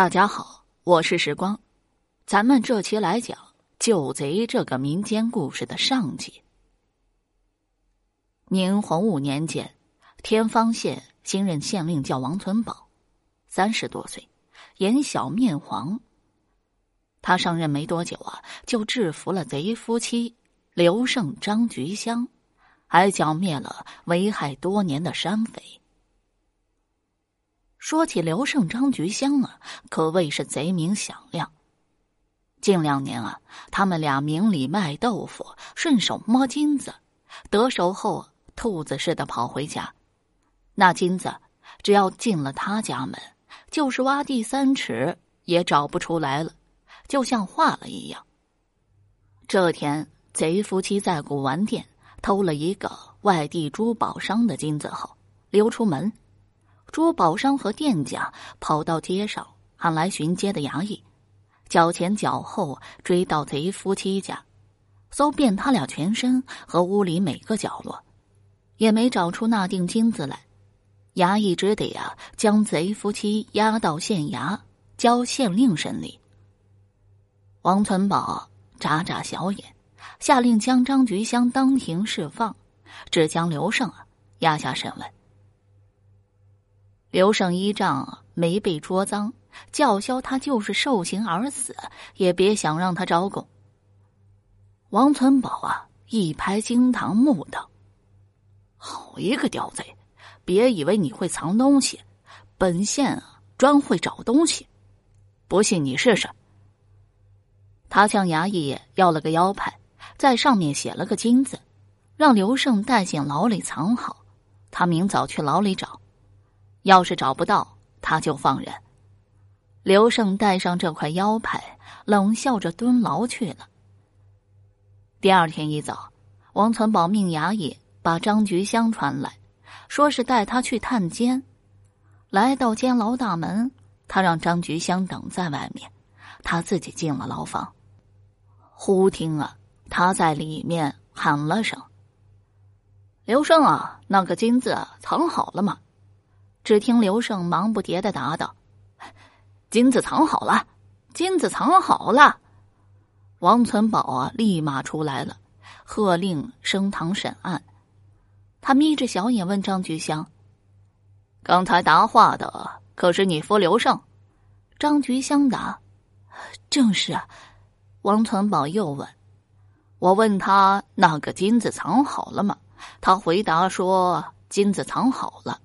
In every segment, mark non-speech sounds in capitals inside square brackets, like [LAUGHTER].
大家好，我是时光，咱们这期来讲《救贼》这个民间故事的上集。明洪武年间，天方县新任县令叫王存宝，三十多岁，眼小面黄。他上任没多久啊，就制服了贼夫妻刘胜、张菊香，还剿灭了危害多年的山匪。说起刘胜、张菊香啊，可谓是贼名响亮。近两年啊，他们俩明里卖豆腐，顺手摸金子，得手后兔子似的跑回家。那金子只要进了他家门，就是挖地三尺也找不出来了，就像化了一样。这天，贼夫妻在古玩店偷了一个外地珠宝商的金子后，溜出门。珠宝商和店家跑到街上，喊来巡街的衙役，脚前脚后追到贼夫妻家，搜遍他俩全身和屋里每个角落，也没找出那锭金子来。衙役只得啊，将贼夫妻押到县衙，交县令审理。王存宝眨眨小眼，下令将张菊香当庭释放，只将刘胜啊押下审问。刘胜依仗没被捉赃，叫嚣他就是受刑而死，也别想让他招供。王存宝啊，一拍惊堂木道：“好一个刁贼！别以为你会藏东西，本县啊专会找东西，不信你试试。”他向衙役要了个腰牌，在上面写了个金字，让刘胜带进牢里藏好，他明早去牢里找。要是找不到，他就放人。刘胜带上这块腰牌，冷笑着蹲牢去了。第二天一早，王存宝命衙役把张菊香传来，说是带他去探监。来到监牢大门，他让张菊香等在外面，他自己进了牢房。忽听啊，他在里面喊了声：“刘胜啊，那个金子藏好了吗？”只听刘胜忙不迭的答道：“金子藏好了，金子藏好了。”王存宝啊，立马出来了，喝令升堂审案。他眯着小眼问张菊香：“刚才答话的可是你夫刘胜？”张菊香答：“正是。”啊王存宝又问：“我问他那个金子藏好了吗？”他回答说：“金子藏好了。”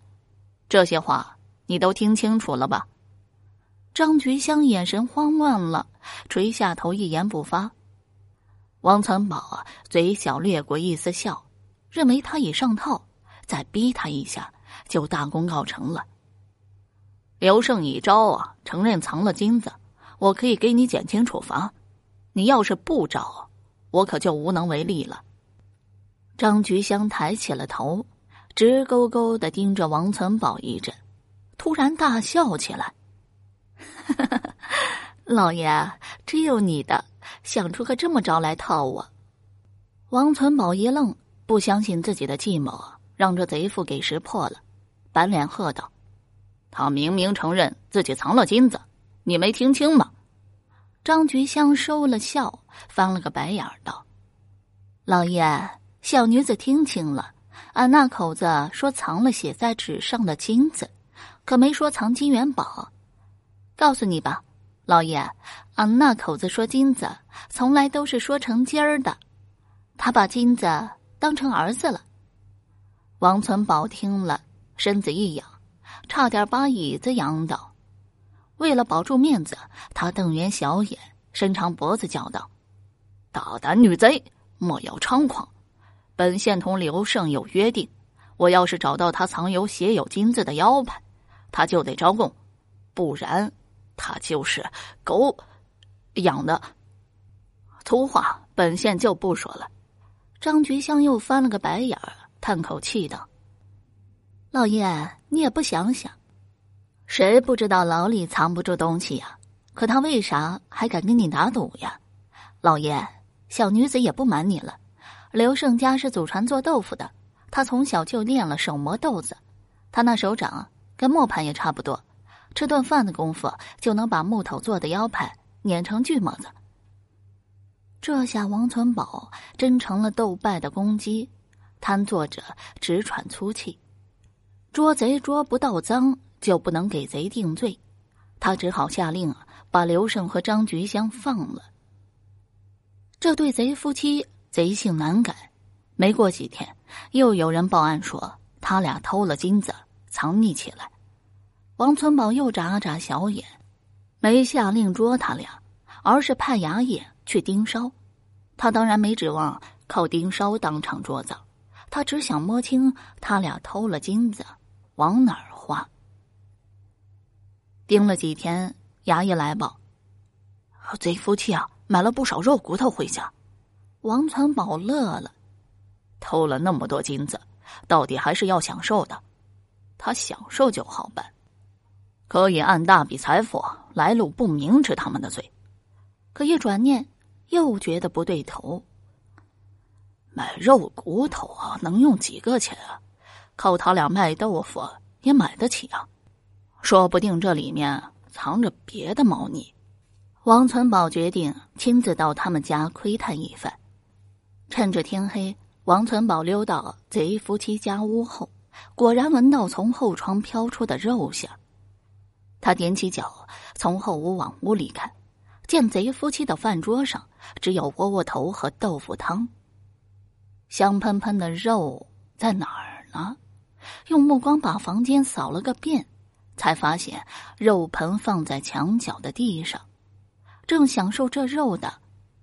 这些话你都听清楚了吧？张菊香眼神慌乱了，垂下头，一言不发。王存宝啊，嘴角掠过一丝笑，认为他已上套，再逼他一下，就大功告成了。刘胜一招啊，承认藏了金子，我可以给你减轻处罚；你要是不招，我可就无能为力了。张菊香抬起了头。直勾勾的盯着王存宝一阵，突然大笑起来：“ [LAUGHS] 老爷，只有你的，想出个这么招来套我。”王存宝一愣，不相信自己的计谋让这贼妇给识破了，板脸喝道：“他明明承认自己藏了金子，你没听清吗？”张菊香收了笑，翻了个白眼道：“老爷，小女子听清了。”俺那口子说藏了写在纸上的金子，可没说藏金元宝。告诉你吧，老爷，俺那口子说金子从来都是说成金儿的，他把金子当成儿子了。王存宝听了，身子一仰，差点把椅子仰倒。为了保住面子，他瞪圆小眼，伸长脖子叫道：“大胆女贼，莫要猖狂！”本县同刘胜有约定，我要是找到他藏有写有金字的腰牌，他就得招供，不然他就是狗养的。粗话本县就不说了。张菊香又翻了个白眼儿，叹口气道：“老爷，你也不想想，谁不知道牢里藏不住东西呀？可他为啥还敢跟你打赌呀？老爷，小女子也不瞒你了。”刘胜家是祖传做豆腐的，他从小就练了手磨豆子，他那手掌跟磨盘也差不多，吃顿饭的功夫就能把木头做的腰牌碾成锯末子。这下王存宝真成了斗败的公鸡，瘫坐着直喘粗气。捉贼捉不到赃，就不能给贼定罪，他只好下令把刘胜和张菊香放了。这对贼夫妻贼性难改，没过几天，又有人报案说他俩偷了金子，藏匿起来。王存宝又眨了眨小眼，没下令捉他俩，而是派衙役去盯梢。他当然没指望靠盯梢当场捉赃，他只想摸清他俩偷了金子往哪儿花。盯了几天，衙役来报，贼夫妻啊，买了不少肉骨头回家。王存宝乐了，偷了那么多金子，到底还是要享受的。他享受就好办，可以按大笔财富来路不明治他们的罪。可一转念。又觉得不对头。买肉骨头啊，能用几个钱啊？靠他俩卖豆腐也买得起啊。说不定这里面藏着别的猫腻。王存宝决定亲自到他们家窥探一番。趁着天黑，王存宝溜到贼夫妻家屋后，果然闻到从后窗飘出的肉香。他踮起脚从后屋往屋里看。见贼夫妻的饭桌上只有窝窝头和豆腐汤。香喷喷的肉在哪儿呢？用目光把房间扫了个遍，才发现肉盆放在墙角的地上，正享受这肉的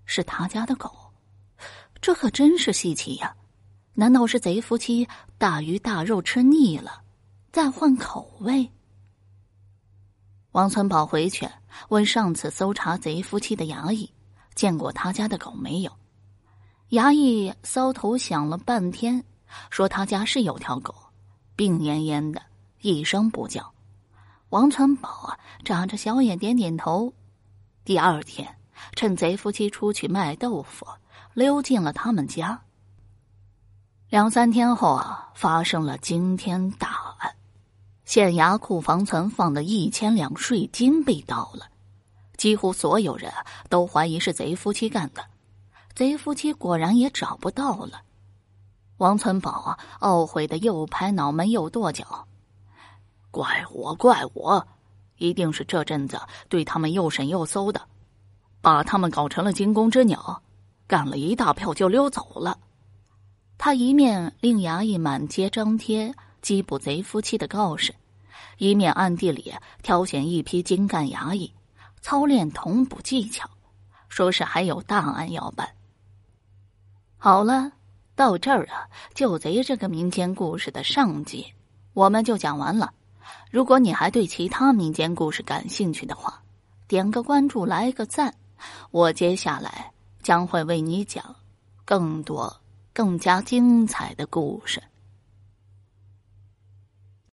是他家的狗。这可真是稀奇呀！难道是贼夫妻大鱼大肉吃腻了，再换口味？王存宝回去问上次搜查贼夫妻的衙役，见过他家的狗没有？衙役搔头想了半天，说他家是有条狗，病恹恹的，一声不叫。王存宝啊，眨着小眼点点头。第二天，趁贼夫妻出去卖豆腐，溜进了他们家。两三天后啊，发生了惊天大案。县衙库房存放的一千两税金被盗了，几乎所有人都怀疑是贼夫妻干的，贼夫妻果然也找不到了。王存宝啊，懊悔的又拍脑门又跺脚：“怪我，怪我！一定是这阵子对他们又审又搜的，把他们搞成了惊弓之鸟，干了一大票就溜走了。”他一面令衙役满街张贴缉捕贼夫妻的告示。一面暗地里挑选一批精干衙役，操练同捕技巧，说是还有大案要办。好了，到这儿啊，救贼这个民间故事的上集我们就讲完了。如果你还对其他民间故事感兴趣的话，点个关注，来个赞，我接下来将会为你讲更多、更加精彩的故事。